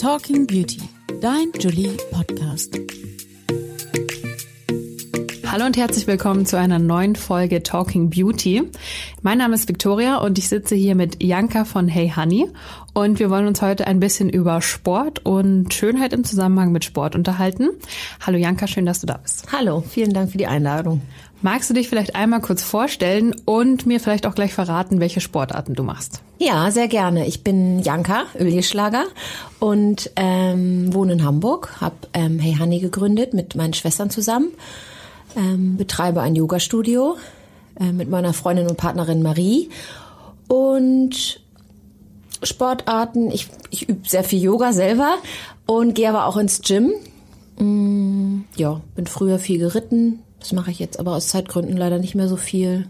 Talking Beauty, dein Julie Podcast. Hallo und herzlich willkommen zu einer neuen Folge Talking Beauty. Mein Name ist Victoria und ich sitze hier mit Janka von Hey Honey und wir wollen uns heute ein bisschen über Sport und Schönheit im Zusammenhang mit Sport unterhalten. Hallo Janka, schön, dass du da bist. Hallo, vielen Dank für die Einladung. Magst du dich vielleicht einmal kurz vorstellen und mir vielleicht auch gleich verraten, welche Sportarten du machst? Ja, sehr gerne. Ich bin Janka Öljeschlager und ähm, wohne in Hamburg, habe ähm, Hey Honey gegründet mit meinen Schwestern zusammen ähm, betreibe ein Yoga-Studio äh, mit meiner Freundin und Partnerin Marie und Sportarten. Ich, ich übe sehr viel Yoga selber und gehe aber auch ins Gym. Mm, ja, bin früher viel geritten. Das mache ich jetzt aber aus Zeitgründen leider nicht mehr so viel.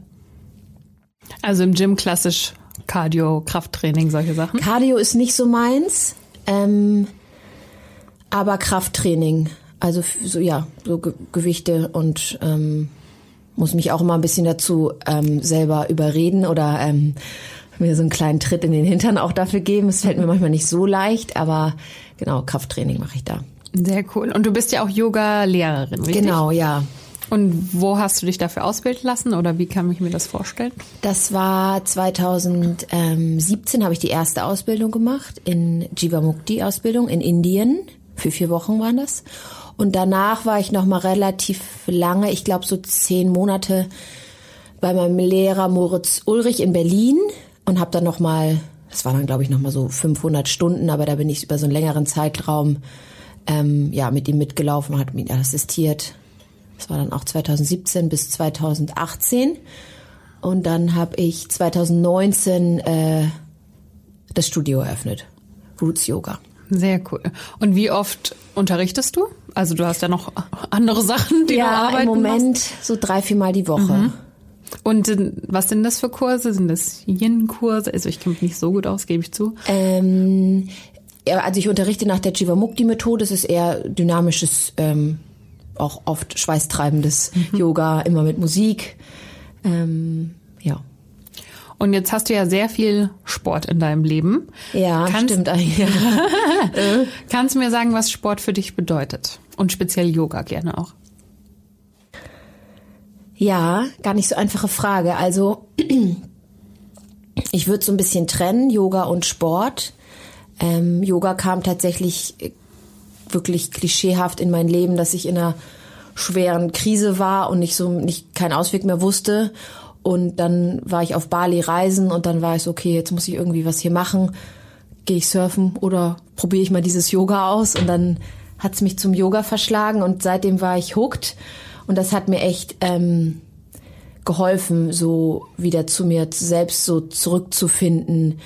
Also im Gym klassisch Cardio, Krafttraining, solche Sachen? Cardio ist nicht so meins, ähm, aber Krafttraining. Also so ja, so Ge Gewichte und ähm, muss mich auch immer ein bisschen dazu ähm, selber überreden oder ähm, mir so einen kleinen Tritt in den Hintern auch dafür geben. Es fällt mir manchmal nicht so leicht, aber genau, Krafttraining mache ich da. Sehr cool. Und du bist ja auch Yoga-Lehrerin, richtig? Genau, ja. Und wo hast du dich dafür ausbilden lassen oder wie kann ich mir das vorstellen? Das war 2017 habe ich die erste Ausbildung gemacht in Jivamukti Ausbildung in Indien. Für vier Wochen waren das. Und danach war ich noch mal relativ lange, ich glaube so zehn Monate bei meinem Lehrer Moritz Ulrich in Berlin und habe dann noch mal, das war dann glaube ich noch mal so 500 Stunden, aber da bin ich über so einen längeren Zeitraum ähm, ja mit ihm mitgelaufen hat mir assistiert. Das war dann auch 2017 bis 2018 und dann habe ich 2019 äh, das Studio eröffnet, Roots Yoga. Sehr cool. Und wie oft unterrichtest du? Also du hast ja noch andere Sachen, die ja, du arbeiten im Moment machst. so drei, viermal die Woche. Mhm. Und was sind das für Kurse? Sind das Yin-Kurse? Also ich kenne mich nicht so gut aus, gebe ich zu. Ähm, ja, also ich unterrichte nach der Jivamukti-Methode. Es ist eher dynamisches, ähm, auch oft schweißtreibendes mhm. Yoga, immer mit Musik. Ähm, ja. Und jetzt hast du ja sehr viel Sport in deinem Leben. Ja, kannst, stimmt eigentlich. kannst du mir sagen, was Sport für dich bedeutet? Und speziell Yoga gerne auch. Ja, gar nicht so einfache Frage. Also ich würde so ein bisschen trennen, Yoga und Sport. Ähm, Yoga kam tatsächlich wirklich klischeehaft in mein Leben, dass ich in einer schweren Krise war und nicht so nicht keinen Ausweg mehr wusste und dann war ich auf Bali reisen und dann war ich so, okay, jetzt muss ich irgendwie was hier machen. Gehe ich surfen oder probiere ich mal dieses Yoga aus? Und dann hat es mich zum Yoga verschlagen und seitdem war ich hooked. Und das hat mir echt ähm, geholfen, so wieder zu mir selbst so zurückzufinden.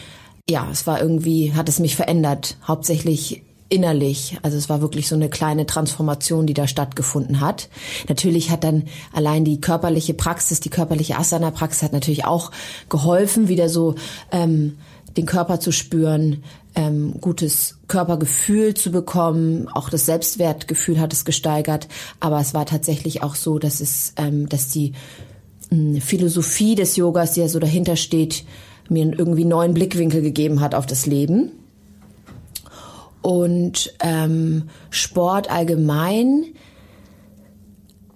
Ja, es war irgendwie, hat es mich verändert. Hauptsächlich innerlich. Also es war wirklich so eine kleine Transformation, die da stattgefunden hat. Natürlich hat dann allein die körperliche Praxis, die körperliche Asana-Praxis hat natürlich auch geholfen, wieder so ähm, den Körper zu spüren, ähm, gutes Körpergefühl zu bekommen. Auch das Selbstwertgefühl hat es gesteigert. Aber es war tatsächlich auch so, dass es, ähm, dass die äh, Philosophie des Yogas, die ja so dahinter steht, mir irgendwie neuen Blickwinkel gegeben hat auf das Leben und ähm, Sport allgemein.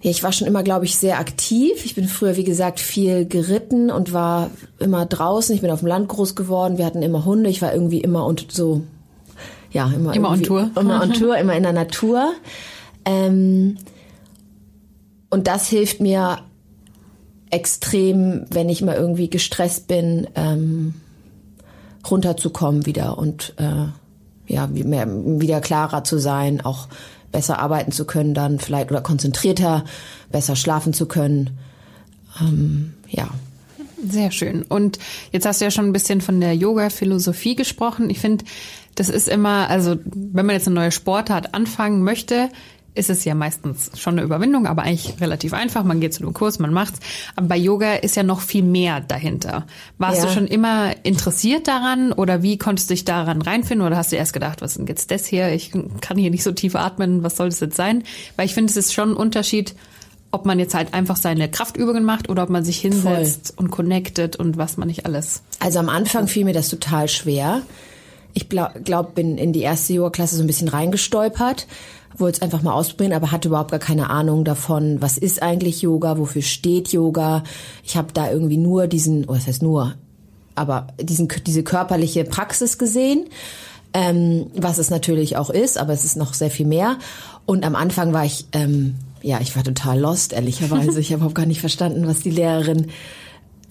Ja, ich war schon immer, glaube ich, sehr aktiv. Ich bin früher, wie gesagt, viel geritten und war immer draußen. Ich bin auf dem Land groß geworden. Wir hatten immer Hunde. Ich war irgendwie immer und so, ja, immer, immer on Tour. Immer on Tour, immer in der Natur. Ähm, und das hilft mir extrem, wenn ich mal irgendwie gestresst bin, ähm, runterzukommen wieder und äh, ja, mehr, wieder klarer zu sein, auch besser arbeiten zu können dann vielleicht oder konzentrierter, besser schlafen zu können. Ähm, ja. Sehr schön. Und jetzt hast du ja schon ein bisschen von der Yoga-Philosophie gesprochen. Ich finde, das ist immer, also wenn man jetzt eine neue Sportart anfangen möchte, ist es ja meistens schon eine Überwindung, aber eigentlich relativ einfach. Man geht zu einem Kurs, man macht's. Aber bei Yoga ist ja noch viel mehr dahinter. Warst ja. du schon immer interessiert daran oder wie konntest du dich daran reinfinden oder hast du erst gedacht, was ist denn jetzt das hier? Ich kann hier nicht so tief atmen, was soll das jetzt sein? Weil ich finde, es ist schon ein Unterschied, ob man jetzt halt einfach seine Kraftübungen macht oder ob man sich hinsetzt Voll. und connectet und was man nicht alles. Also am Anfang fiel mir das total schwer. Ich glaube, glaub, bin in die erste Yoga-Klasse so ein bisschen reingestolpert, wollte es einfach mal ausprobieren, aber hatte überhaupt gar keine Ahnung davon, was ist eigentlich Yoga, wofür steht Yoga. Ich habe da irgendwie nur diesen, oh, das heißt nur, aber diesen, diese körperliche Praxis gesehen, ähm, was es natürlich auch ist, aber es ist noch sehr viel mehr. Und am Anfang war ich, ähm, ja, ich war total lost, ehrlicherweise. ich habe überhaupt gar nicht verstanden, was die Lehrerin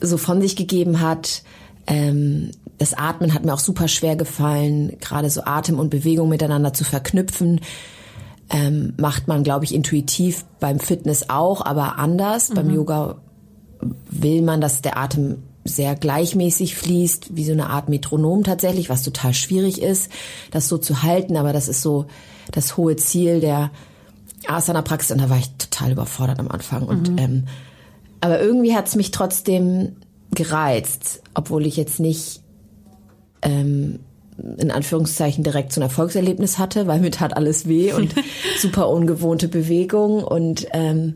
so von sich gegeben hat. Ähm, das Atmen hat mir auch super schwer gefallen, gerade so Atem und Bewegung miteinander zu verknüpfen. Ähm, macht man, glaube ich, intuitiv beim Fitness auch, aber anders. Mhm. Beim Yoga will man, dass der Atem sehr gleichmäßig fließt, wie so eine Art Metronom tatsächlich, was total schwierig ist, das so zu halten, aber das ist so das hohe Ziel der Asana-Praxis und da war ich total überfordert am Anfang. Und mhm. ähm, aber irgendwie hat es mich trotzdem gereizt, obwohl ich jetzt nicht ähm, in Anführungszeichen direkt so ein Erfolgserlebnis hatte, weil mir tat alles weh und super ungewohnte Bewegung und ähm,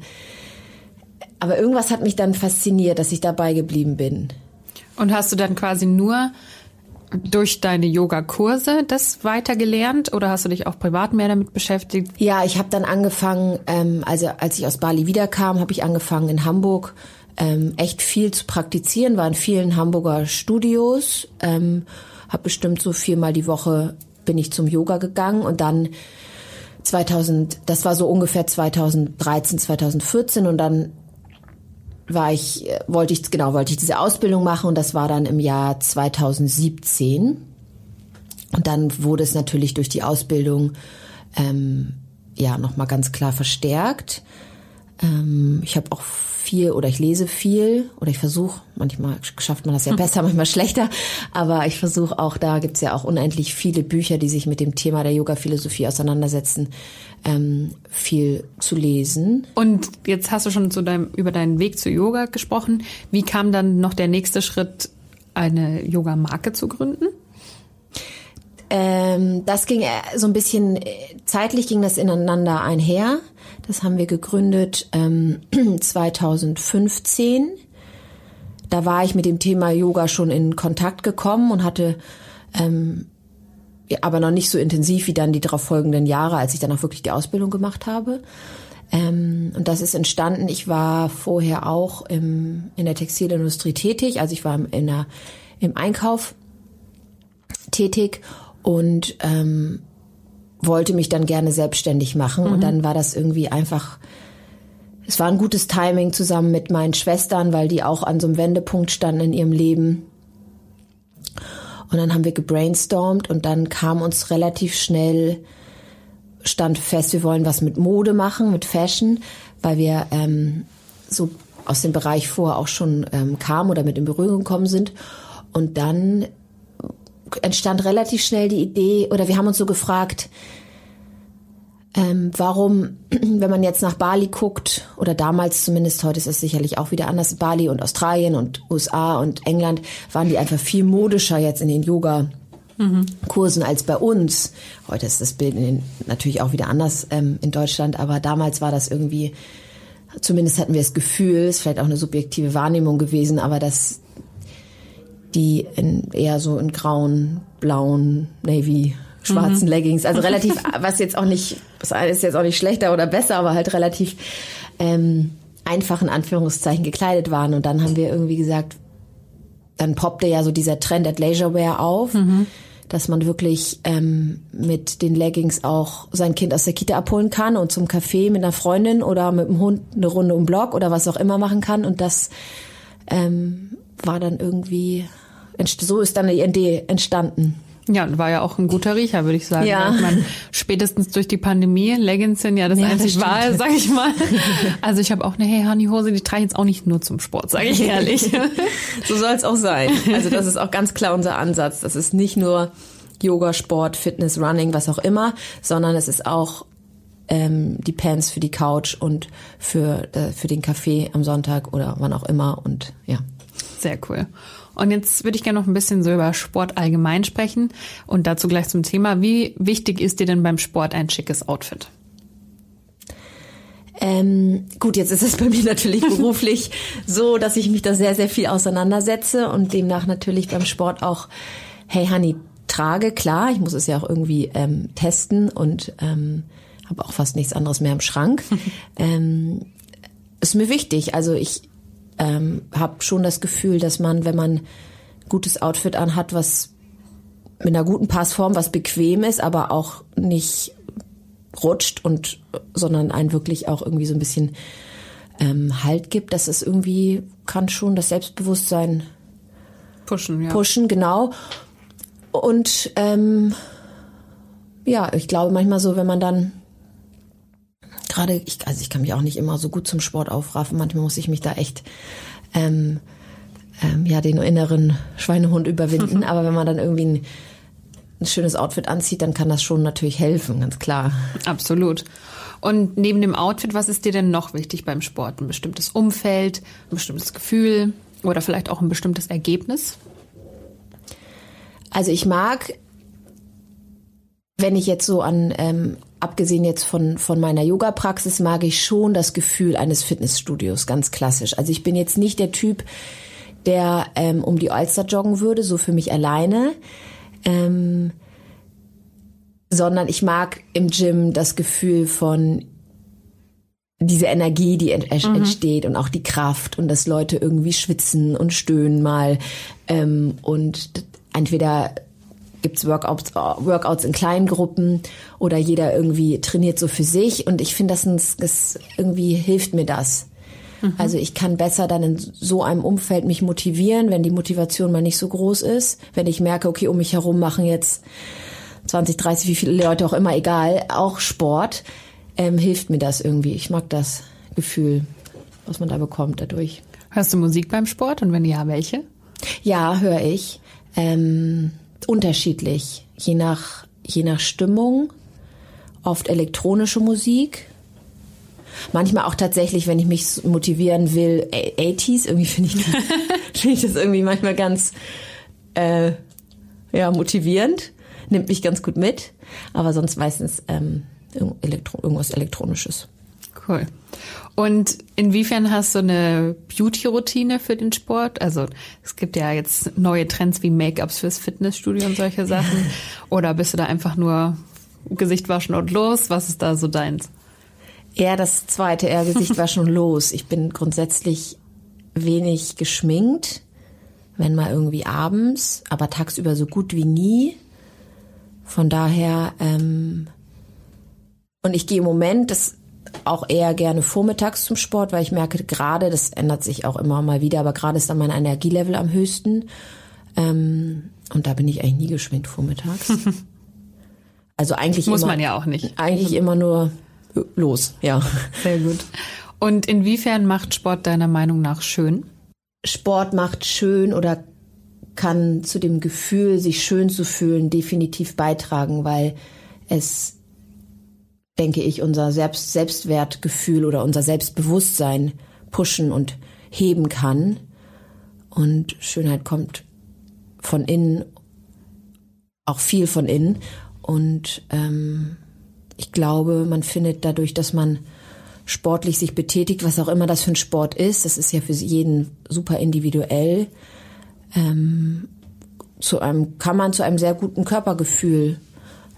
aber irgendwas hat mich dann fasziniert, dass ich dabei geblieben bin. Und hast du dann quasi nur durch deine Yoga-Kurse das weitergelernt oder hast du dich auch privat mehr damit beschäftigt? Ja, ich habe dann angefangen, ähm, also als ich aus Bali wiederkam, habe ich angefangen in Hamburg ähm, echt viel zu praktizieren, war in vielen Hamburger Studios, ähm, habe bestimmt so viermal die Woche bin ich zum Yoga gegangen und dann 2000, das war so ungefähr 2013, 2014 und dann war ich, wollte ich, genau, wollte ich diese Ausbildung machen und das war dann im Jahr 2017. Und dann wurde es natürlich durch die Ausbildung ähm, ja nochmal ganz klar verstärkt. Ähm, ich habe auch viel oder ich lese viel oder ich versuche, manchmal schafft man das ja besser, manchmal schlechter, aber ich versuche auch, da gibt's ja auch unendlich viele Bücher, die sich mit dem Thema der Yoga-Philosophie auseinandersetzen, ähm, viel zu lesen. Und jetzt hast du schon zu deinem, über deinen Weg zu Yoga gesprochen. Wie kam dann noch der nächste Schritt, eine Yoga-Marke zu gründen? Ähm, das ging äh, so ein bisschen, äh, zeitlich ging das ineinander einher. Das haben wir gegründet ähm, 2015. Da war ich mit dem Thema Yoga schon in Kontakt gekommen und hatte ähm, aber noch nicht so intensiv wie dann die darauf folgenden Jahre, als ich dann auch wirklich die Ausbildung gemacht habe. Ähm, und das ist entstanden. Ich war vorher auch im, in der Textilindustrie tätig, also ich war in der, im Einkauf tätig und ähm, wollte mich dann gerne selbstständig machen. Mhm. Und dann war das irgendwie einfach, es war ein gutes Timing zusammen mit meinen Schwestern, weil die auch an so einem Wendepunkt standen in ihrem Leben. Und dann haben wir gebrainstormt und dann kam uns relativ schnell, stand fest, wir wollen was mit Mode machen, mit Fashion, weil wir ähm, so aus dem Bereich vorher auch schon ähm, kamen oder mit in Berührung gekommen sind. Und dann entstand relativ schnell die Idee, oder wir haben uns so gefragt, ähm, warum, wenn man jetzt nach Bali guckt, oder damals zumindest, heute ist es sicherlich auch wieder anders, Bali und Australien und USA und England, waren die einfach viel modischer jetzt in den Yoga. Kursen als bei uns. Heute ist das Bild natürlich auch wieder anders ähm, in Deutschland, aber damals war das irgendwie, zumindest hatten wir das Gefühl, ist vielleicht auch eine subjektive Wahrnehmung gewesen, aber dass die in, eher so in grauen, blauen, navy schwarzen mhm. Leggings. Also relativ, was jetzt auch nicht, das ist jetzt auch nicht schlechter oder besser, aber halt relativ ähm, einfach in Anführungszeichen gekleidet waren. Und dann haben wir irgendwie gesagt, dann poppte ja so dieser Trend at Leisurewear auf, mhm. dass man wirklich ähm, mit den Leggings auch sein Kind aus der Kita abholen kann und zum Café mit einer Freundin oder mit dem Hund eine Runde um Block oder was auch immer machen kann. Und das ähm, war dann irgendwie, so ist dann die Idee entstanden. Ja, war ja auch ein guter Riecher, würde ich sagen. Ja. Ich meine, spätestens durch die Pandemie, Leggings sind ja das ja, einzig das wahre, sag ich mal. Also ich habe auch eine Hey Honey Hose, die trage ich jetzt auch nicht nur zum Sport, sage ich ehrlich. so soll es auch sein. Also das ist auch ganz klar unser Ansatz. Das ist nicht nur Yoga, Sport, Fitness, Running, was auch immer, sondern es ist auch ähm, die Pants für die Couch und für, äh, für den Kaffee am Sonntag oder wann auch immer und ja. Sehr cool. Und jetzt würde ich gerne noch ein bisschen so über Sport allgemein sprechen und dazu gleich zum Thema. Wie wichtig ist dir denn beim Sport ein schickes Outfit? Ähm, gut, jetzt ist es bei mir natürlich beruflich so, dass ich mich da sehr, sehr viel auseinandersetze und demnach natürlich beim Sport auch, hey Honey, trage, klar, ich muss es ja auch irgendwie ähm, testen und ähm, habe auch fast nichts anderes mehr im Schrank. ähm, ist mir wichtig. Also ich ähm, habe schon das Gefühl, dass man, wenn man gutes Outfit anhat, was mit einer guten Passform, was bequem ist, aber auch nicht rutscht und sondern einen wirklich auch irgendwie so ein bisschen ähm, Halt gibt, dass es irgendwie kann schon das Selbstbewusstsein pushen, ja. Pushen, genau. Und ähm, ja, ich glaube manchmal so, wenn man dann gerade, ich, also ich kann mich auch nicht immer so gut zum Sport aufraffen. Manchmal muss ich mich da echt ähm, ähm, ja den inneren Schweinehund überwinden. Aber wenn man dann irgendwie ein, ein schönes Outfit anzieht, dann kann das schon natürlich helfen, ganz klar. Absolut. Und neben dem Outfit, was ist dir denn noch wichtig beim Sport? Ein bestimmtes Umfeld, ein bestimmtes Gefühl oder vielleicht auch ein bestimmtes Ergebnis? Also ich mag, wenn ich jetzt so an, ähm, abgesehen jetzt von, von meiner Yoga-Praxis, mag ich schon das Gefühl eines Fitnessstudios, ganz klassisch. Also ich bin jetzt nicht der Typ, der ähm, um die Alster joggen würde, so für mich alleine. Ähm, sondern ich mag im Gym das Gefühl von diese Energie, die ent mhm. entsteht und auch die Kraft und dass Leute irgendwie schwitzen und stöhnen mal ähm, und entweder gibt's Workouts, Workouts in kleinen Gruppen oder jeder irgendwie trainiert so für sich und ich finde, das, das irgendwie hilft mir das. Mhm. Also ich kann besser dann in so einem Umfeld mich motivieren, wenn die Motivation mal nicht so groß ist, wenn ich merke, okay, um mich herum machen jetzt 20, 30, wie viele Leute auch immer, egal, auch Sport, ähm, hilft mir das irgendwie. Ich mag das Gefühl, was man da bekommt dadurch. Hörst du Musik beim Sport und wenn ja, welche? Ja, höre ich. Ähm, unterschiedlich, je nach, je nach Stimmung. Oft elektronische Musik. Manchmal auch tatsächlich, wenn ich mich motivieren will, 80s. Irgendwie finde ich, find ich das irgendwie manchmal ganz äh, ja, motivierend. Nimmt mich ganz gut mit. Aber sonst meistens ähm, irgendwas Elektronisches. Cool. Und inwiefern hast du eine Beauty-Routine für den Sport? Also es gibt ja jetzt neue Trends wie Make-ups fürs Fitnessstudio und solche Sachen. Oder bist du da einfach nur Gesicht waschen und los? Was ist da so deins? Eher das zweite, eher Gesicht waschen und los. Ich bin grundsätzlich wenig geschminkt, wenn mal irgendwie abends, aber tagsüber so gut wie nie. Von daher, ähm, und ich gehe im Moment, das auch eher gerne vormittags zum Sport, weil ich merke gerade, das ändert sich auch immer mal wieder, aber gerade ist dann mein Energielevel am höchsten. Ähm, und da bin ich eigentlich nie geschminkt vormittags. Also eigentlich muss immer, man ja auch nicht. Eigentlich immer nur los, ja. Sehr gut. Und inwiefern macht Sport deiner Meinung nach schön? Sport macht schön oder kann zu dem Gefühl, sich schön zu fühlen, definitiv beitragen, weil es denke ich, unser Selbst Selbstwertgefühl oder unser Selbstbewusstsein pushen und heben kann. Und Schönheit kommt von innen, auch viel von innen. Und ähm, ich glaube, man findet dadurch, dass man sportlich sich betätigt, was auch immer das für ein Sport ist, das ist ja für jeden super individuell, ähm, zu einem, kann man zu einem sehr guten Körpergefühl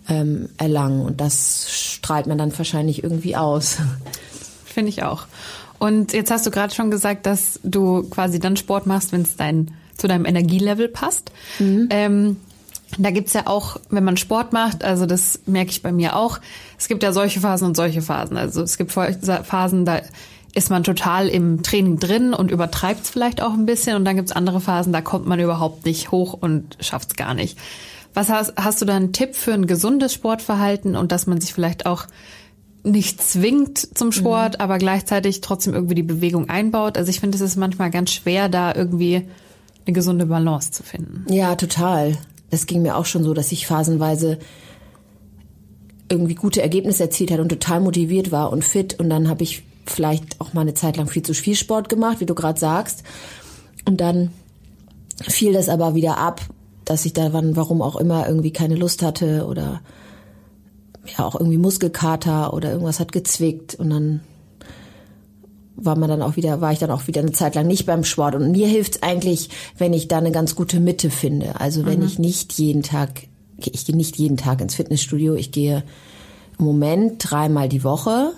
ähm, erlangen. Und das strahlt man dann wahrscheinlich irgendwie aus. Finde ich auch. Und jetzt hast du gerade schon gesagt, dass du quasi dann Sport machst, wenn es dein, zu deinem Energielevel passt. Mhm. Ähm, da gibt's ja auch, wenn man Sport macht, also das merke ich bei mir auch, es gibt ja solche Phasen und solche Phasen. Also es gibt Phasen, da ist man total im Training drin und übertreibt es vielleicht auch ein bisschen. Und dann gibt's andere Phasen, da kommt man überhaupt nicht hoch und schafft's gar nicht. Was hast, hast du da einen Tipp für ein gesundes Sportverhalten und dass man sich vielleicht auch nicht zwingt zum Sport, mhm. aber gleichzeitig trotzdem irgendwie die Bewegung einbaut? Also ich finde, es ist manchmal ganz schwer, da irgendwie eine gesunde Balance zu finden. Ja, total. Das ging mir auch schon so, dass ich phasenweise irgendwie gute Ergebnisse erzielt hat und total motiviert war und fit. Und dann habe ich vielleicht auch mal eine Zeit lang viel zu viel Sport gemacht, wie du gerade sagst. Und dann fiel das aber wieder ab dass ich da wann, warum auch immer, irgendwie keine Lust hatte oder ja auch irgendwie Muskelkater oder irgendwas hat gezwickt und dann war man dann auch wieder, war ich dann auch wieder eine Zeit lang nicht beim Sport. Und mir hilft es eigentlich, wenn ich da eine ganz gute Mitte finde. Also wenn mhm. ich nicht jeden Tag ich gehe nicht jeden Tag ins Fitnessstudio. Ich gehe im Moment dreimal die Woche.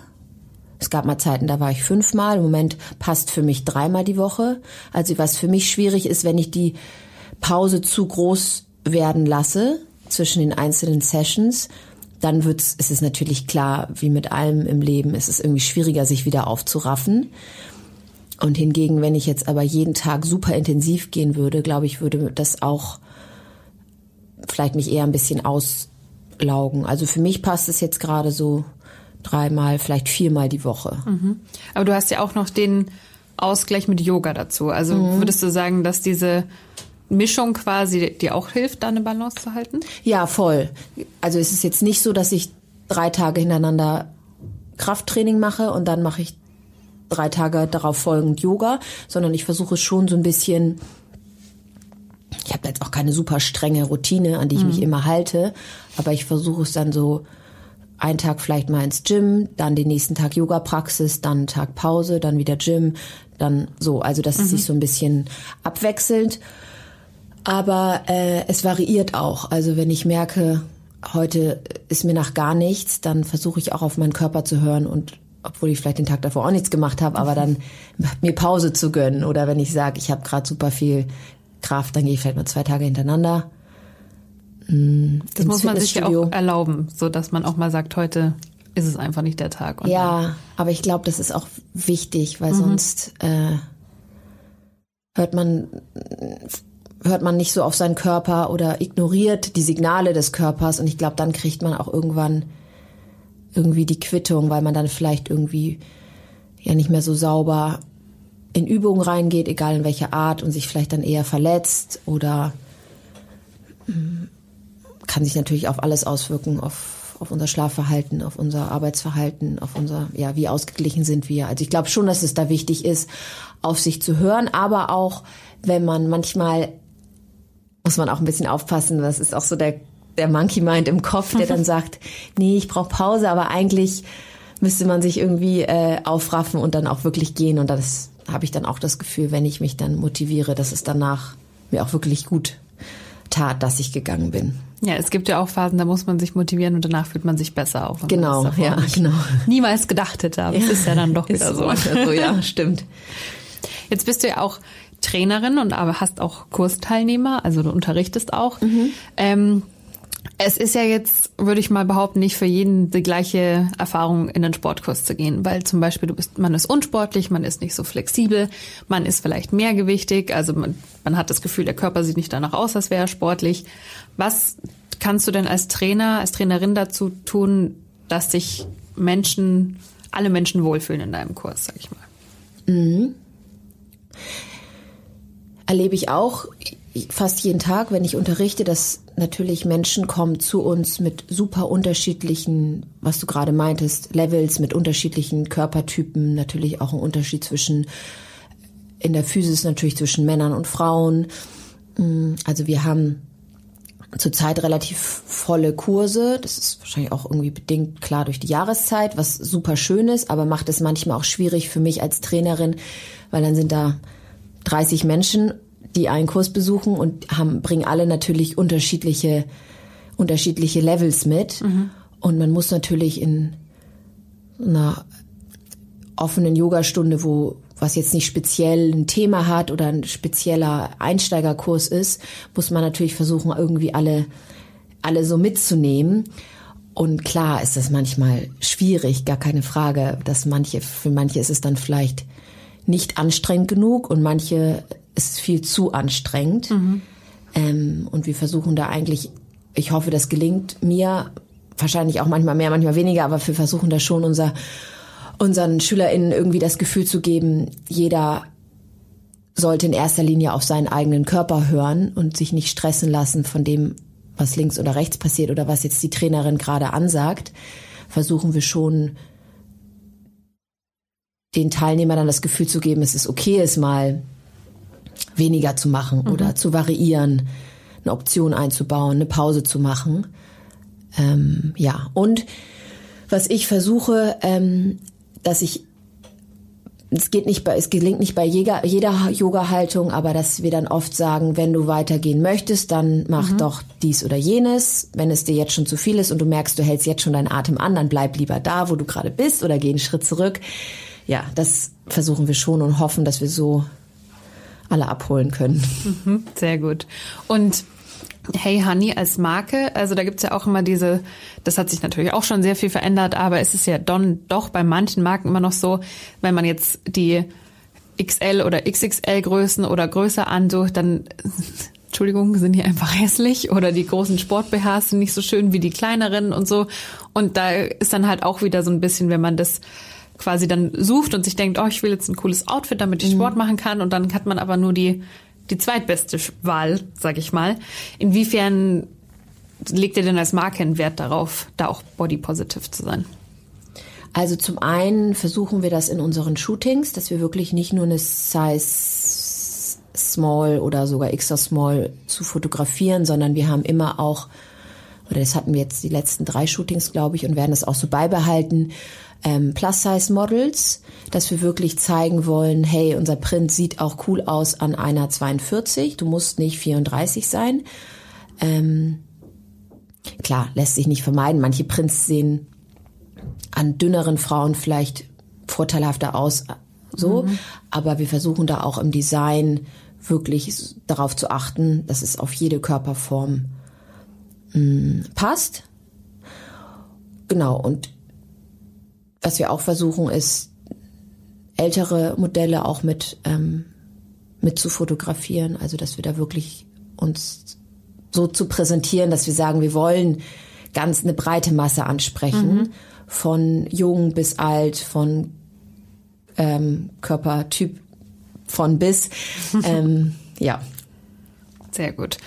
Es gab mal Zeiten, da war ich fünfmal. Im Moment passt für mich dreimal die Woche. Also was für mich schwierig ist, wenn ich die Pause zu groß werden lasse zwischen den einzelnen Sessions, dann wird's, ist es natürlich klar, wie mit allem im Leben, ist es irgendwie schwieriger, sich wieder aufzuraffen. Und hingegen, wenn ich jetzt aber jeden Tag super intensiv gehen würde, glaube ich, würde das auch vielleicht mich eher ein bisschen auslaugen. Also für mich passt es jetzt gerade so dreimal, vielleicht viermal die Woche. Mhm. Aber du hast ja auch noch den Ausgleich mit Yoga dazu. Also mhm. würdest du sagen, dass diese Mischung quasi dir auch hilft, da eine Balance zu halten? Ja, voll. Also es ist jetzt nicht so, dass ich drei Tage hintereinander Krafttraining mache und dann mache ich drei Tage darauf folgend Yoga, sondern ich versuche schon so ein bisschen ich habe jetzt auch keine super strenge Routine, an die ich mhm. mich immer halte, aber ich versuche es dann so einen Tag vielleicht mal ins Gym, dann den nächsten Tag Yoga-Praxis, dann einen Tag Pause, dann wieder Gym, dann so. Also das mhm. ist sich so ein bisschen abwechselnd. Aber äh, es variiert auch. Also wenn ich merke, heute ist mir nach gar nichts, dann versuche ich auch auf meinen Körper zu hören und obwohl ich vielleicht den Tag davor auch nichts gemacht habe, aber dann mir Pause zu gönnen. Oder wenn ich sage, ich habe gerade super viel Kraft, dann gehe ich vielleicht mal zwei Tage hintereinander. Mh, das muss man sich ja auch erlauben, so dass man auch mal sagt, heute ist es einfach nicht der Tag. ja, aber ich glaube, das ist auch wichtig, weil mhm. sonst äh, hört man hört man nicht so auf seinen Körper oder ignoriert die Signale des Körpers und ich glaube, dann kriegt man auch irgendwann irgendwie die Quittung, weil man dann vielleicht irgendwie ja nicht mehr so sauber in Übungen reingeht, egal in welcher Art, und sich vielleicht dann eher verletzt oder mm, kann sich natürlich auf alles auswirken, auf, auf unser Schlafverhalten, auf unser Arbeitsverhalten, auf unser, ja, wie ausgeglichen sind wir. Also ich glaube schon, dass es da wichtig ist, auf sich zu hören, aber auch, wenn man manchmal, muss man auch ein bisschen aufpassen, das ist auch so der, der Monkey Mind im Kopf, der dann sagt, nee, ich brauche Pause, aber eigentlich müsste man sich irgendwie äh, aufraffen und dann auch wirklich gehen und das habe ich dann auch das Gefühl, wenn ich mich dann motiviere, dass es danach mir auch wirklich gut tat, dass ich gegangen bin. Ja, es gibt ja auch Phasen, da muss man sich motivieren und danach fühlt man sich besser auf. Genau, ja, genau. Niemals gedacht hätte, aber ja. es ist ja dann doch wieder so. so. Ja, stimmt. Jetzt bist du ja auch Trainerin und aber hast auch Kursteilnehmer, also du unterrichtest auch. Mhm. Ähm, es ist ja jetzt, würde ich mal behaupten, nicht für jeden die gleiche Erfahrung in den Sportkurs zu gehen, weil zum Beispiel du bist, man ist unsportlich, man ist nicht so flexibel, man ist vielleicht mehrgewichtig, also man, man hat das Gefühl, der Körper sieht nicht danach aus, als wäre er sportlich. Was kannst du denn als Trainer, als Trainerin dazu tun, dass sich Menschen, alle Menschen wohlfühlen in deinem Kurs, sag ich mal? Mhm. Erlebe ich auch fast jeden Tag, wenn ich unterrichte, dass natürlich Menschen kommen zu uns mit super unterschiedlichen, was du gerade meintest, Levels, mit unterschiedlichen Körpertypen, natürlich auch ein Unterschied zwischen in der Physis natürlich zwischen Männern und Frauen. Mm, also wir haben zurzeit relativ volle Kurse. Das ist wahrscheinlich auch irgendwie bedingt klar durch die Jahreszeit, was super schön ist, aber macht es manchmal auch schwierig für mich als Trainerin, weil dann sind da 30 Menschen die einen Kurs besuchen und haben, bringen alle natürlich unterschiedliche, unterschiedliche Levels mit. Mhm. Und man muss natürlich in einer offenen Yogastunde, wo was jetzt nicht speziell ein Thema hat oder ein spezieller Einsteigerkurs ist, muss man natürlich versuchen, irgendwie alle, alle so mitzunehmen. Und klar ist das manchmal schwierig, gar keine Frage, dass manche, für manche ist es dann vielleicht nicht anstrengend genug und manche ist viel zu anstrengend. Mhm. Ähm, und wir versuchen da eigentlich, ich hoffe, das gelingt mir, wahrscheinlich auch manchmal mehr, manchmal weniger, aber wir versuchen da schon unser, unseren SchülerInnen irgendwie das Gefühl zu geben, jeder sollte in erster Linie auf seinen eigenen Körper hören und sich nicht stressen lassen von dem, was links oder rechts passiert oder was jetzt die Trainerin gerade ansagt. Versuchen wir schon, den Teilnehmern dann das Gefühl zu geben, es ist okay, es mal weniger zu machen mhm. oder zu variieren, eine Option einzubauen, eine Pause zu machen. Ähm, ja, und was ich versuche, ähm, dass ich es geht nicht bei, es gelingt nicht bei jeder, jeder Yoga-Haltung, aber dass wir dann oft sagen, wenn du weitergehen möchtest, dann mach mhm. doch dies oder jenes. Wenn es dir jetzt schon zu viel ist und du merkst, du hältst jetzt schon deinen Atem an, dann bleib lieber da, wo du gerade bist oder geh einen Schritt zurück. Ja, das versuchen wir schon und hoffen, dass wir so alle abholen können. Mhm, sehr gut. Und Hey Honey als Marke, also da gibt's ja auch immer diese, das hat sich natürlich auch schon sehr viel verändert, aber es ist ja don, doch bei manchen Marken immer noch so, wenn man jetzt die XL oder XXL Größen oder größer ansucht, dann Entschuldigung, sind die einfach hässlich oder die großen Sport-BHs sind nicht so schön wie die kleineren und so. Und da ist dann halt auch wieder so ein bisschen, wenn man das quasi dann sucht und sich denkt, oh, ich will jetzt ein cooles Outfit, damit ich mhm. Sport machen kann und dann hat man aber nur die die zweitbeste Wahl, sag ich mal. Inwiefern legt ihr denn als Marke einen Wert darauf, da auch body positive zu sein? Also zum einen versuchen wir das in unseren Shootings, dass wir wirklich nicht nur eine Size Small oder sogar extra Small zu fotografieren, sondern wir haben immer auch, oder das hatten wir jetzt die letzten drei Shootings, glaube ich, und werden es auch so beibehalten, ähm, Plus-Size-Models, dass wir wirklich zeigen wollen, hey, unser Print sieht auch cool aus an einer 42, du musst nicht 34 sein. Ähm, klar, lässt sich nicht vermeiden. Manche Prints sehen an dünneren Frauen vielleicht vorteilhafter aus, so. Mhm. Aber wir versuchen da auch im Design wirklich darauf zu achten, dass es auf jede Körperform mh, mm, passt. Genau. Und was wir auch versuchen, ist ältere Modelle auch mit, ähm, mit zu fotografieren. Also, dass wir da wirklich uns so zu präsentieren, dass wir sagen, wir wollen ganz eine breite Masse ansprechen. Mhm. Von jung bis alt, von ähm, Körpertyp von bis. ähm, ja. Sehr gut.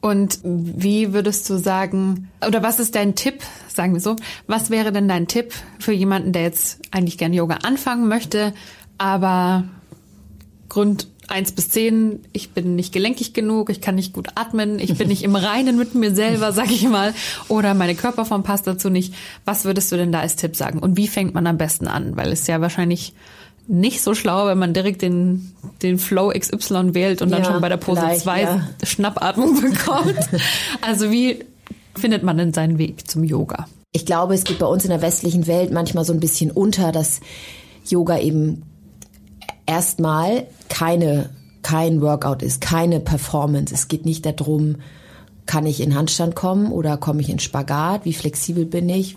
Und wie würdest du sagen, oder was ist dein Tipp, sagen wir so, was wäre denn dein Tipp für jemanden, der jetzt eigentlich gerne Yoga anfangen möchte, aber Grund eins bis zehn, ich bin nicht gelenkig genug, ich kann nicht gut atmen, ich bin nicht im Reinen mit mir selber, sag ich mal, oder meine Körperform passt dazu nicht. Was würdest du denn da als Tipp sagen? Und wie fängt man am besten an? Weil es ja wahrscheinlich nicht so schlau, wenn man direkt den, den Flow XY wählt und ja, dann schon bei der Pose 2 ja. Schnappatmung bekommt. also wie findet man denn seinen Weg zum Yoga? Ich glaube, es geht bei uns in der westlichen Welt manchmal so ein bisschen unter, dass Yoga eben erstmal keine, kein Workout ist, keine Performance. Es geht nicht darum, kann ich in Handstand kommen oder komme ich in Spagat? Wie flexibel bin ich?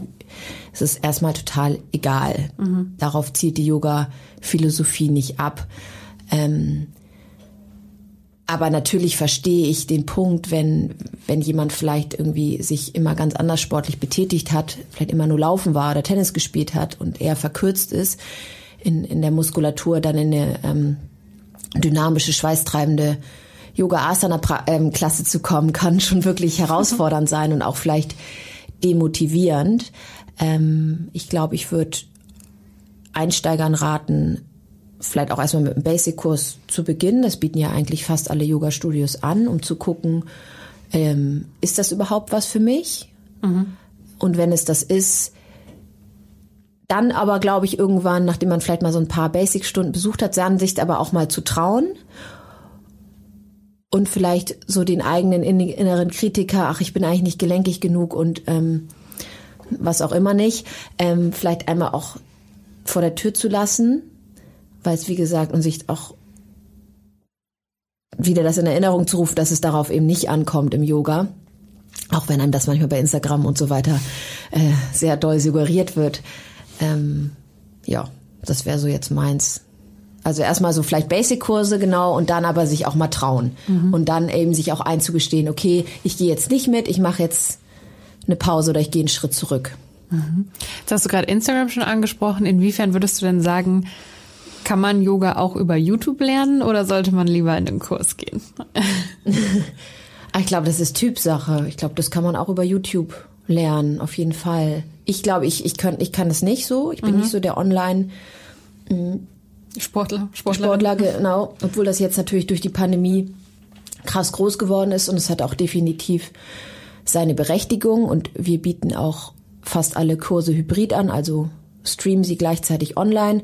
Es ist erstmal total egal. Mhm. Darauf zielt die Yoga-Philosophie nicht ab. Ähm, aber natürlich verstehe ich den Punkt, wenn, wenn jemand vielleicht irgendwie sich immer ganz anders sportlich betätigt hat, vielleicht immer nur laufen war oder Tennis gespielt hat und eher verkürzt ist in, in der Muskulatur, dann in eine ähm, dynamische, schweißtreibende Yoga-Asana-Klasse zu kommen, kann schon wirklich herausfordernd sein und auch vielleicht demotivierend. Ähm, ich glaube, ich würde Einsteigern raten, vielleicht auch erstmal mit einem Basic-Kurs zu beginnen. Das bieten ja eigentlich fast alle Yoga-Studios an, um zu gucken, ähm, ist das überhaupt was für mich? Mhm. Und wenn es das ist, dann aber, glaube ich, irgendwann, nachdem man vielleicht mal so ein paar Basic-Stunden besucht hat, dann sich aber auch mal zu trauen und vielleicht so den eigenen inneren Kritiker, ach, ich bin eigentlich nicht gelenkig genug und ähm, was auch immer nicht, ähm, vielleicht einmal auch vor der Tür zu lassen, weil es wie gesagt und sich auch wieder das in Erinnerung zu rufen, dass es darauf eben nicht ankommt im Yoga, auch wenn einem das manchmal bei Instagram und so weiter äh, sehr doll suggeriert wird. Ähm, ja, das wäre so jetzt meins. Also erstmal so vielleicht Basic-Kurse, genau, und dann aber sich auch mal trauen. Mhm. Und dann eben sich auch einzugestehen, okay, ich gehe jetzt nicht mit, ich mache jetzt eine Pause oder ich gehe einen Schritt zurück. Mhm. Jetzt hast du gerade Instagram schon angesprochen. Inwiefern würdest du denn sagen, kann man Yoga auch über YouTube lernen oder sollte man lieber in den Kurs gehen? ich glaube, das ist Typsache. Ich glaube, das kann man auch über YouTube lernen, auf jeden Fall. Ich glaube, ich, ich, kann, ich kann das nicht so. Ich bin mhm. nicht so der Online- Sportler, Sportler. Sportler, genau. Obwohl das jetzt natürlich durch die Pandemie krass groß geworden ist und es hat auch definitiv seine Berechtigung und wir bieten auch fast alle Kurse hybrid an, also streamen sie gleichzeitig online.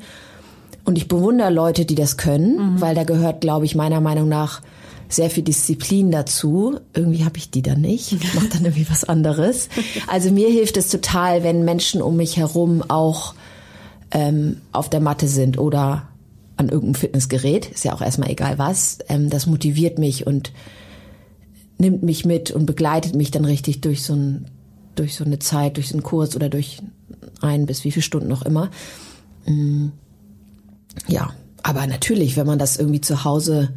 Und ich bewundere Leute, die das können, mhm. weil da gehört, glaube ich, meiner Meinung nach sehr viel Disziplin dazu. Irgendwie habe ich die dann nicht. Ich mache dann irgendwie was anderes. Also mir hilft es total, wenn Menschen um mich herum auch ähm, auf der Matte sind oder an irgendeinem Fitnessgerät. Ist ja auch erstmal egal was. Ähm, das motiviert mich und nimmt mich mit und begleitet mich dann richtig durch so ein durch so eine Zeit, durch so einen Kurs oder durch ein bis wie viele Stunden noch immer. Mm. Ja, aber natürlich, wenn man das irgendwie zu Hause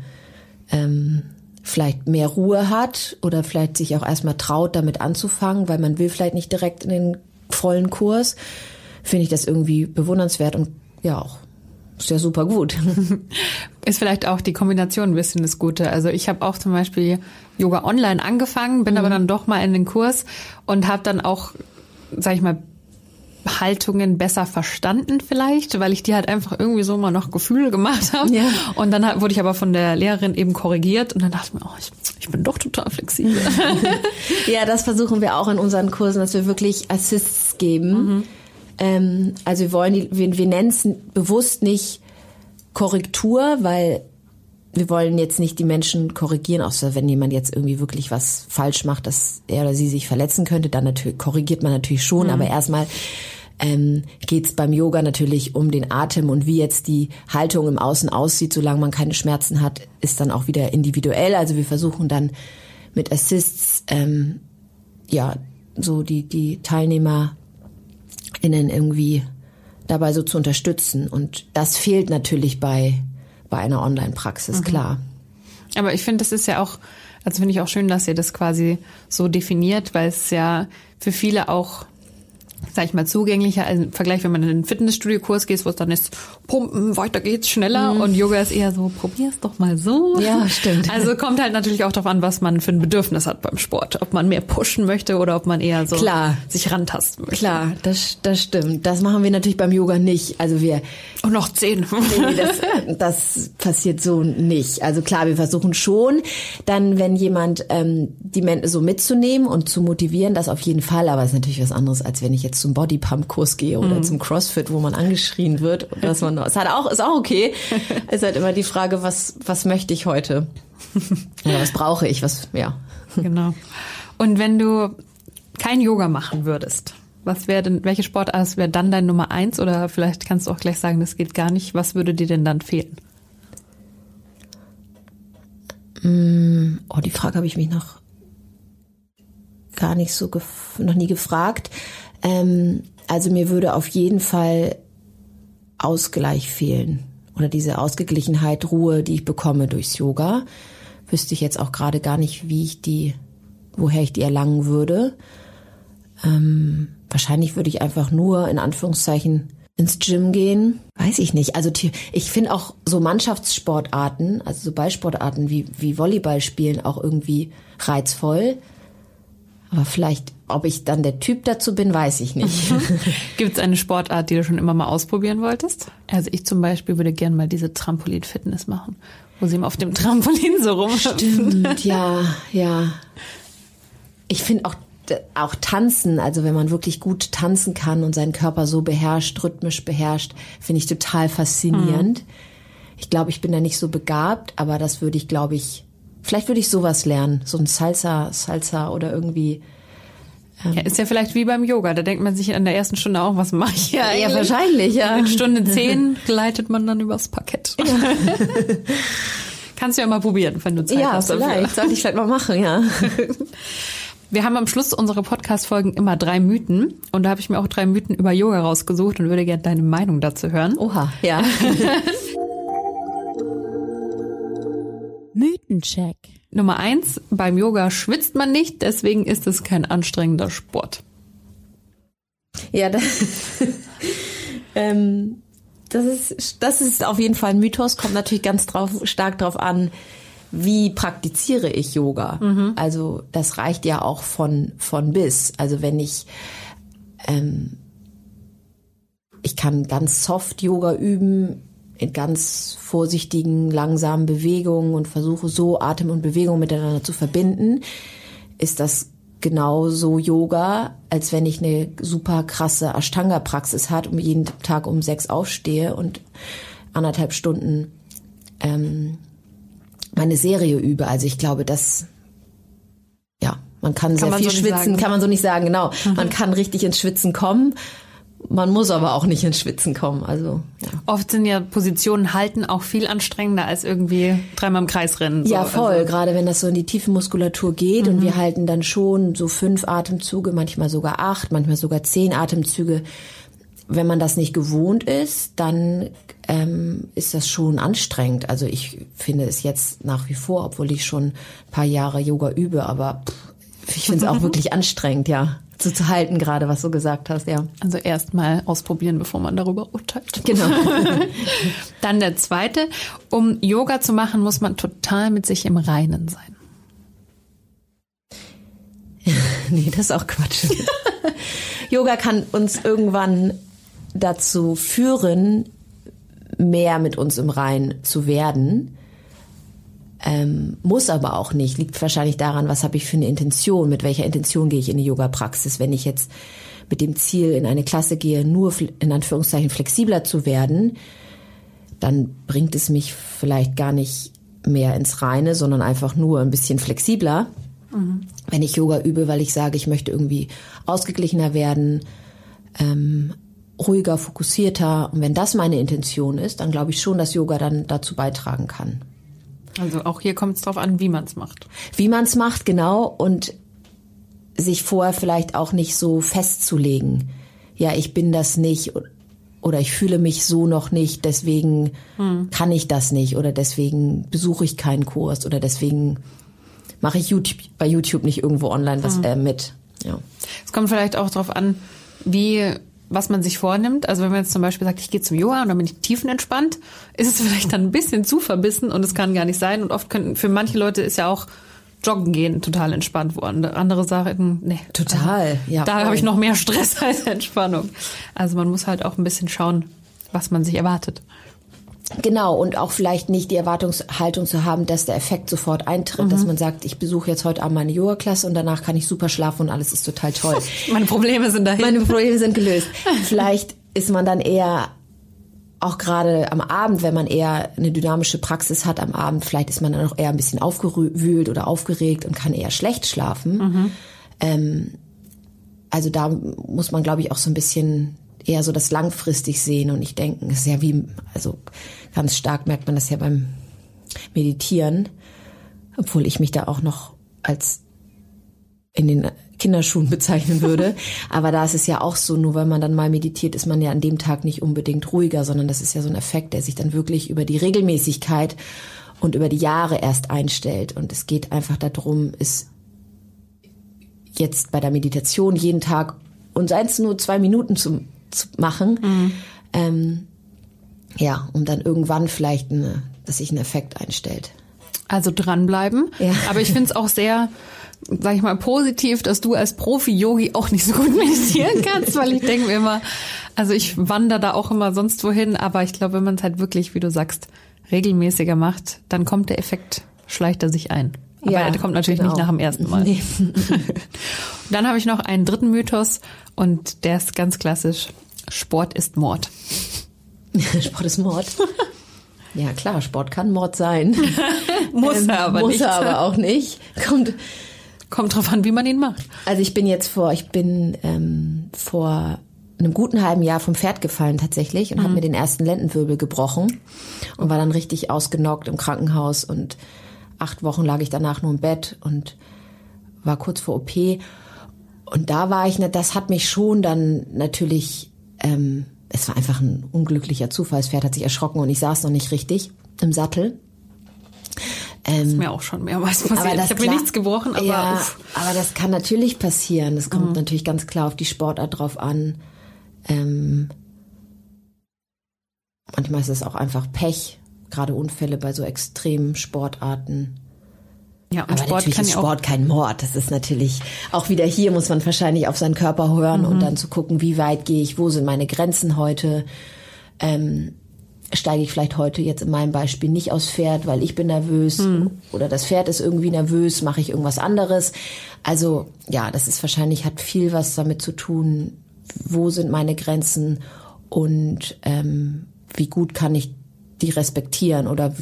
ähm, vielleicht mehr Ruhe hat oder vielleicht sich auch erstmal traut, damit anzufangen, weil man will vielleicht nicht direkt in den vollen Kurs, finde ich das irgendwie bewundernswert und ja auch ist ja super gut. Ist vielleicht auch die Kombination ein bisschen das Gute. Also ich habe auch zum Beispiel Yoga online angefangen, bin mhm. aber dann doch mal in den Kurs und habe dann auch, sag ich mal, Haltungen besser verstanden vielleicht, weil ich die halt einfach irgendwie so mal noch Gefühle gemacht habe. Ja. Und dann wurde ich aber von der Lehrerin eben korrigiert und dann dachte ich mir, oh, ich, ich bin doch total flexibel. ja, das versuchen wir auch in unseren Kursen, dass wir wirklich Assists geben. Mhm. Ähm, also wir wollen die, wir, wir nennen es bewusst nicht Korrektur, weil wir wollen jetzt nicht die Menschen korrigieren, außer wenn jemand jetzt irgendwie wirklich was falsch macht, dass er oder sie sich verletzen könnte, dann natürlich korrigiert man natürlich schon, mhm. aber erstmal ähm, geht es beim Yoga natürlich um den Atem und wie jetzt die Haltung im Außen aussieht, solange man keine Schmerzen hat, ist dann auch wieder individuell. Also wir versuchen dann mit Assists ähm, ja so die die TeilnehmerInnen irgendwie dabei so zu unterstützen und das fehlt natürlich bei bei einer Online-Praxis, mhm. klar. Aber ich finde, das ist ja auch, also finde ich auch schön, dass ihr das quasi so definiert, weil es ja für viele auch sag ich mal, zugänglicher also im Vergleich, wenn man in einen Fitnessstudio-Kurs geht, wo es dann ist, pumpen, weiter geht's schneller mhm. und Yoga ist eher so, probier's doch mal so. Ja, stimmt. Also kommt halt natürlich auch darauf an, was man für ein Bedürfnis hat beim Sport. Ob man mehr pushen möchte oder ob man eher so Klar. sich rantasten möchte. Klar, das, das stimmt. Das machen wir natürlich beim Yoga nicht. Also wir. Und noch zehn. Nee, das, das passiert so nicht. Also klar, wir versuchen schon, dann, wenn jemand ähm, die Menschen so mitzunehmen und zu motivieren, das auf jeden Fall. Aber es ist natürlich was anderes, als wenn ich jetzt zum Bodypump-Kurs gehe oder mhm. zum CrossFit, wo man angeschrien wird. Dass man, es hat auch, ist auch okay. Es ist halt immer die Frage, was, was möchte ich heute? Ja, was brauche ich? Was, ja. Genau. Und wenn du kein Yoga machen würdest, was wäre denn, welche Sportart wäre dann dein Nummer eins? Oder vielleicht kannst du auch gleich sagen, das geht gar nicht. Was würde dir denn dann fehlen? Mm, oh, die Frage habe ich mich noch gar nicht so noch nie gefragt. Ähm, also mir würde auf jeden Fall Ausgleich fehlen oder diese Ausgeglichenheit, Ruhe, die ich bekomme durchs Yoga. Wüsste ich jetzt auch gerade gar nicht, wie ich die, woher ich die erlangen würde. Ähm, wahrscheinlich würde ich einfach nur in Anführungszeichen ins Gym gehen. Weiß ich nicht. Also ich finde auch so Mannschaftssportarten, also so Ballsportarten wie, wie Volleyball spielen auch irgendwie reizvoll. Aber vielleicht, ob ich dann der Typ dazu bin, weiß ich nicht. Gibt es eine Sportart, die du schon immer mal ausprobieren wolltest? Also ich zum Beispiel würde gerne mal diese Trampolin-Fitness machen, wo sie immer auf dem Trampolin so rumhüpfen. Stimmt, ja, ja. Ich finde auch auch tanzen, also wenn man wirklich gut tanzen kann und seinen Körper so beherrscht, rhythmisch beherrscht, finde ich total faszinierend. Mhm. Ich glaube, ich bin da nicht so begabt, aber das würde ich, glaube ich, Vielleicht würde ich sowas lernen, so ein Salsa, Salsa oder irgendwie. Ähm ja, ist ja vielleicht wie beim Yoga. Da denkt man sich in der ersten Stunde auch, was mache ich hier eigentlich? Ja, wahrscheinlich, ja. In Stunde zehn gleitet man dann übers Parkett. Ja. Kannst du ja mal probieren, wenn du Zeit ja, hast. Ja, vielleicht. Sollte ich vielleicht mal machen, ja. Wir haben am Schluss unserer Podcast-Folgen immer drei Mythen. Und da habe ich mir auch drei Mythen über Yoga rausgesucht und würde gerne deine Meinung dazu hören. Oha, ja. Mythencheck. Nummer eins, beim Yoga schwitzt man nicht, deswegen ist es kein anstrengender Sport. Ja, das, ähm, das, ist, das ist auf jeden Fall ein Mythos, kommt natürlich ganz drauf, stark drauf an, wie praktiziere ich Yoga. Mhm. Also das reicht ja auch von, von bis. Also wenn ich, ähm, ich kann ganz soft Yoga üben, in ganz vorsichtigen, langsamen Bewegungen und versuche so Atem und Bewegung miteinander zu verbinden, ist das genauso Yoga, als wenn ich eine super krasse Ashtanga-Praxis hat und jeden Tag um sechs aufstehe und anderthalb Stunden ähm, meine Serie übe. Also ich glaube, das ja, man kann, kann sehr man viel so schwitzen, sagen. kann man so nicht sagen, genau. Mhm. Man kann richtig ins Schwitzen kommen. Man muss aber auch nicht ins Schwitzen kommen. Also ja. oft sind ja Positionen halten auch viel anstrengender als irgendwie dreimal im Kreis rennen. So. Ja, voll. Also. Gerade wenn das so in die tiefe Muskulatur geht mhm. und wir halten dann schon so fünf Atemzüge, manchmal sogar acht, manchmal sogar zehn Atemzüge. Wenn man das nicht gewohnt ist, dann ähm, ist das schon anstrengend. Also ich finde es jetzt nach wie vor, obwohl ich schon ein paar Jahre Yoga übe, aber pff, ich finde es auch wirklich anstrengend, ja zu, zu halten, gerade was du gesagt hast, ja. Also erstmal ausprobieren, bevor man darüber urteilt. Genau. Dann der zweite. Um Yoga zu machen, muss man total mit sich im Reinen sein. nee, das ist auch Quatsch. Yoga kann uns irgendwann dazu führen, mehr mit uns im Rein zu werden. Ähm, muss aber auch nicht. Liegt wahrscheinlich daran, was habe ich für eine Intention, mit welcher Intention gehe ich in die Yoga-Praxis. Wenn ich jetzt mit dem Ziel in eine Klasse gehe, nur in Anführungszeichen flexibler zu werden, dann bringt es mich vielleicht gar nicht mehr ins Reine, sondern einfach nur ein bisschen flexibler. Mhm. Wenn ich Yoga übe, weil ich sage, ich möchte irgendwie ausgeglichener werden, ähm, ruhiger, fokussierter. Und wenn das meine Intention ist, dann glaube ich schon, dass Yoga dann dazu beitragen kann. Also auch hier kommt es darauf an, wie man es macht. Wie man es macht, genau. Und sich vorher vielleicht auch nicht so festzulegen. Ja, ich bin das nicht oder ich fühle mich so noch nicht, deswegen hm. kann ich das nicht oder deswegen besuche ich keinen Kurs oder deswegen mache ich YouTube, bei YouTube nicht irgendwo online was hm. äh, mit. Ja. Es kommt vielleicht auch darauf an, wie was man sich vornimmt. Also wenn man jetzt zum Beispiel sagt, ich gehe zum Yoga und dann bin ich tiefenentspannt, ist es vielleicht dann ein bisschen zu verbissen und es kann gar nicht sein. Und oft können, für manche Leute ist ja auch Joggen gehen total entspannt worden. Andere sagen, nee. Total, also, ja. Da habe ich noch mehr Stress als Entspannung. Also man muss halt auch ein bisschen schauen, was man sich erwartet. Genau, und auch vielleicht nicht die Erwartungshaltung zu haben, dass der Effekt sofort eintritt, mhm. dass man sagt, ich besuche jetzt heute Abend meine Yoga-Klasse und danach kann ich super schlafen und alles ist total toll. meine Probleme sind dahin. Meine Probleme sind gelöst. vielleicht ist man dann eher auch gerade am Abend, wenn man eher eine dynamische Praxis hat am Abend, vielleicht ist man dann auch eher ein bisschen aufgewühlt oder aufgeregt und kann eher schlecht schlafen. Mhm. Ähm, also da muss man, glaube ich, auch so ein bisschen eher so das langfristig sehen und nicht denken. Es ist ja wie, also ganz stark merkt man das ja beim Meditieren, obwohl ich mich da auch noch als in den Kinderschuhen bezeichnen würde. Aber da ist es ja auch so, nur weil man dann mal meditiert, ist man ja an dem Tag nicht unbedingt ruhiger, sondern das ist ja so ein Effekt, der sich dann wirklich über die Regelmäßigkeit und über die Jahre erst einstellt. Und es geht einfach darum, es jetzt bei der Meditation jeden Tag und seien es nur zwei Minuten zu zu machen. Mhm. Ähm, ja, um dann irgendwann vielleicht, eine, dass sich ein Effekt einstellt. Also dranbleiben. Ja. Aber ich finde es auch sehr, sag ich mal, positiv, dass du als Profi-Yogi auch nicht so gut meditieren kannst, weil ich denke mir immer, also ich wandere da auch immer sonst wohin, aber ich glaube, wenn man es halt wirklich, wie du sagst, regelmäßiger macht, dann kommt der Effekt, schleicht er sich ein. Aber ja, der kommt natürlich genau. nicht nach dem ersten Mal. Nee. dann habe ich noch einen dritten Mythos und der ist ganz klassisch. Sport ist Mord. Sport ist Mord. Ja, klar, Sport kann Mord sein. muss ähm, er aber muss nicht. Muss er aber auch nicht. Kommt, Kommt drauf an, wie man ihn macht. Also ich bin jetzt vor, ich bin ähm, vor einem guten halben Jahr vom Pferd gefallen tatsächlich und mhm. habe mir den ersten Lendenwirbel gebrochen und war dann richtig ausgenockt im Krankenhaus und acht Wochen lag ich danach nur im Bett und war kurz vor OP. Und da war ich, das hat mich schon dann natürlich, ähm, es war einfach ein unglücklicher Zufall. Das Pferd hat sich erschrocken und ich saß noch nicht richtig im Sattel. Ähm, das ist mir auch schon mehrmals passiert. ich habe mir nichts gebrochen, aber ja, uff. aber das kann natürlich passieren. Das kommt mhm. natürlich ganz klar auf die Sportart drauf an. Ähm, manchmal ist es auch einfach Pech gerade Unfälle bei so extremen Sportarten. Ja, und Aber Sport natürlich ist Sport kein Mord. Das ist natürlich auch wieder hier muss man wahrscheinlich auf seinen Körper hören mhm. und dann zu gucken, wie weit gehe ich, wo sind meine Grenzen heute. Ähm, steige ich vielleicht heute jetzt in meinem Beispiel nicht aufs Pferd, weil ich bin nervös mhm. oder das Pferd ist irgendwie nervös, mache ich irgendwas anderes. Also ja, das ist wahrscheinlich hat viel was damit zu tun, wo sind meine Grenzen und ähm, wie gut kann ich die respektieren oder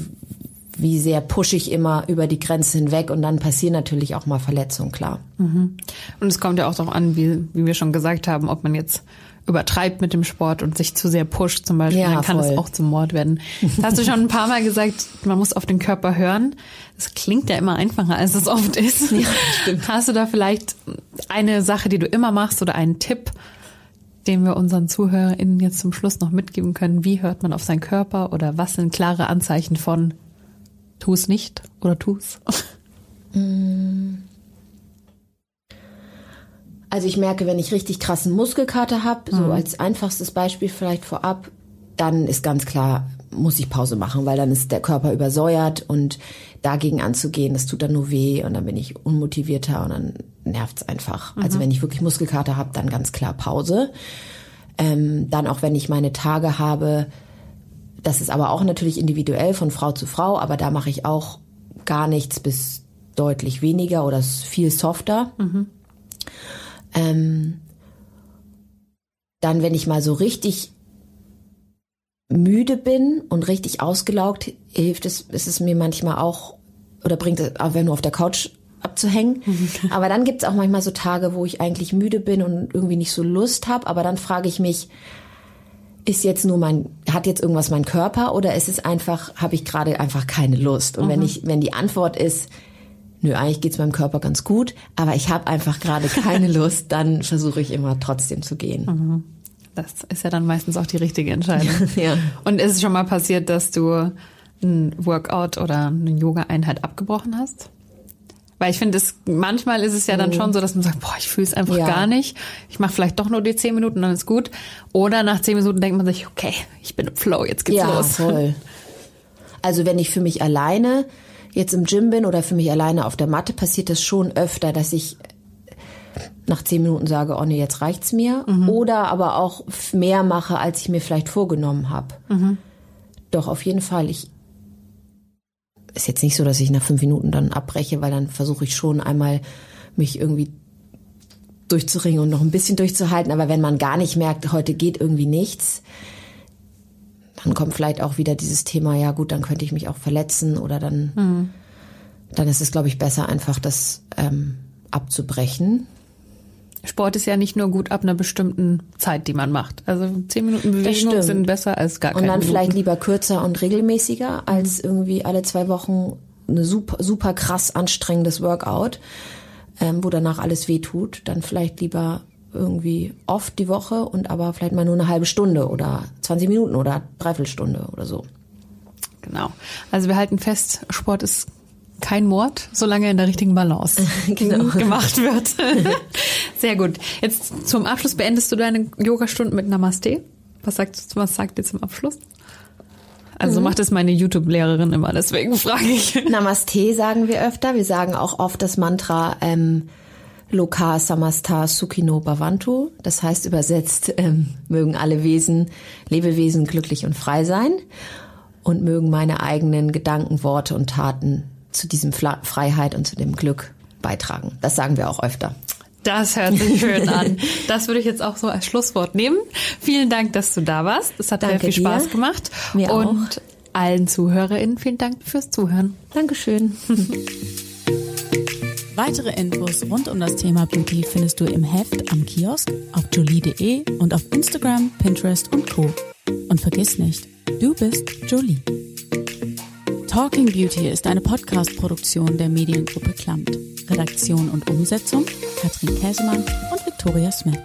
wie sehr pushe ich immer über die Grenze hinweg und dann passieren natürlich auch mal Verletzungen, klar. Mhm. Und es kommt ja auch darauf an, wie, wie wir schon gesagt haben, ob man jetzt übertreibt mit dem Sport und sich zu sehr pusht zum Beispiel, ja, dann kann voll. es auch zum Mord werden. Das hast du schon ein paar Mal gesagt, man muss auf den Körper hören. Das klingt ja immer einfacher, als es oft ist. Ja. Hast du da vielleicht eine Sache, die du immer machst oder einen Tipp, den wir unseren ZuhörerInnen jetzt zum Schluss noch mitgeben können? Wie hört man auf seinen Körper oder was sind klare Anzeichen von tu es nicht oder tu es? Mm. Also ich merke, wenn ich richtig krassen Muskelkater habe, so mhm. als einfachstes Beispiel vielleicht vorab, dann ist ganz klar, muss ich Pause machen, weil dann ist der Körper übersäuert und dagegen anzugehen, das tut dann nur weh und dann bin ich unmotivierter und dann nervt es einfach. Also mhm. Also wenn ich wirklich Muskelkater habe, dann ganz klar Pause. Ähm, dann auch wenn ich meine Tage habe, das ist aber auch natürlich individuell von Frau zu Frau, aber da mache ich auch gar nichts bis deutlich weniger oder viel softer. Mhm. Ähm, dann, wenn ich mal so richtig müde bin und richtig ausgelaugt, hilft es, ist es mir manchmal auch, oder bringt es, auch wenn nur auf der Couch abzuhängen. aber dann gibt es auch manchmal so Tage, wo ich eigentlich müde bin und irgendwie nicht so Lust habe, aber dann frage ich mich, ist jetzt nur mein, hat jetzt irgendwas mein Körper oder ist es einfach, habe ich gerade einfach keine Lust? Und mhm. wenn ich, wenn die Antwort ist, nö, eigentlich geht's meinem Körper ganz gut, aber ich habe einfach gerade keine Lust, dann versuche ich immer trotzdem zu gehen. Mhm. Das ist ja dann meistens auch die richtige Entscheidung. ja. Und ist es schon mal passiert, dass du ein Workout oder eine Yoga-Einheit abgebrochen hast? Weil ich finde, manchmal ist es ja dann schon so, dass man sagt, boah, ich fühle es einfach ja. gar nicht. Ich mache vielleicht doch nur die zehn Minuten, dann ist gut. Oder nach zehn Minuten denkt man sich, okay, ich bin im Flow, jetzt geht's ja, los. Voll. Also wenn ich für mich alleine jetzt im Gym bin oder für mich alleine auf der Matte, passiert das schon öfter, dass ich nach zehn Minuten sage, oh nee, jetzt reicht's mir. Mhm. Oder aber auch mehr mache, als ich mir vielleicht vorgenommen habe. Mhm. Doch, auf jeden Fall. Ich ist jetzt nicht so, dass ich nach fünf Minuten dann abbreche, weil dann versuche ich schon einmal mich irgendwie durchzuringen und noch ein bisschen durchzuhalten. Aber wenn man gar nicht merkt, heute geht irgendwie nichts, dann kommt vielleicht auch wieder dieses Thema, ja gut, dann könnte ich mich auch verletzen oder dann, mhm. dann ist es, glaube ich, besser einfach das ähm, abzubrechen. Sport ist ja nicht nur gut ab einer bestimmten Zeit, die man macht. Also zehn Minuten Bewegung sind besser als gar keine Und dann Minuten. vielleicht lieber kürzer und regelmäßiger als mhm. irgendwie alle zwei Wochen eine super, super krass anstrengendes Workout, ähm, wo danach alles weh tut. Dann vielleicht lieber irgendwie oft die Woche und aber vielleicht mal nur eine halbe Stunde oder 20 Minuten oder dreiviertel Stunde oder so. Genau. Also wir halten fest, Sport ist kein Mord, solange er in der richtigen Balance genau. gemacht wird. Sehr gut. Jetzt zum Abschluss beendest du deine Yogastunde mit Namaste. Was sagt, was sagt ihr zum Abschluss? Also mhm. macht es meine YouTube-Lehrerin immer, deswegen frage ich. Namaste sagen wir öfter. Wir sagen auch oft das Mantra ähm, Loka Samasta Sukhino Bhavantu. Das heißt übersetzt, ähm, mögen alle Wesen, Lebewesen glücklich und frei sein und mögen meine eigenen Gedanken, Worte und Taten zu diesem Fla Freiheit und zu dem Glück beitragen. Das sagen wir auch öfter. Das hört sich schön an. Das würde ich jetzt auch so als Schlusswort nehmen. Vielen Dank, dass du da warst. Es hat Danke sehr viel dir. Spaß gemacht. Mir und auch. allen ZuhörerInnen vielen Dank fürs Zuhören. Dankeschön. Weitere Infos rund um das Thema Beauty findest du im Heft am Kiosk, auf jolie.de und auf Instagram, Pinterest und Co. Und vergiss nicht, du bist Jolie. Talking Beauty ist eine Podcast-Produktion der Mediengruppe Klamt. Redaktion und Umsetzung Katrin Käsemann und Victoria Smith.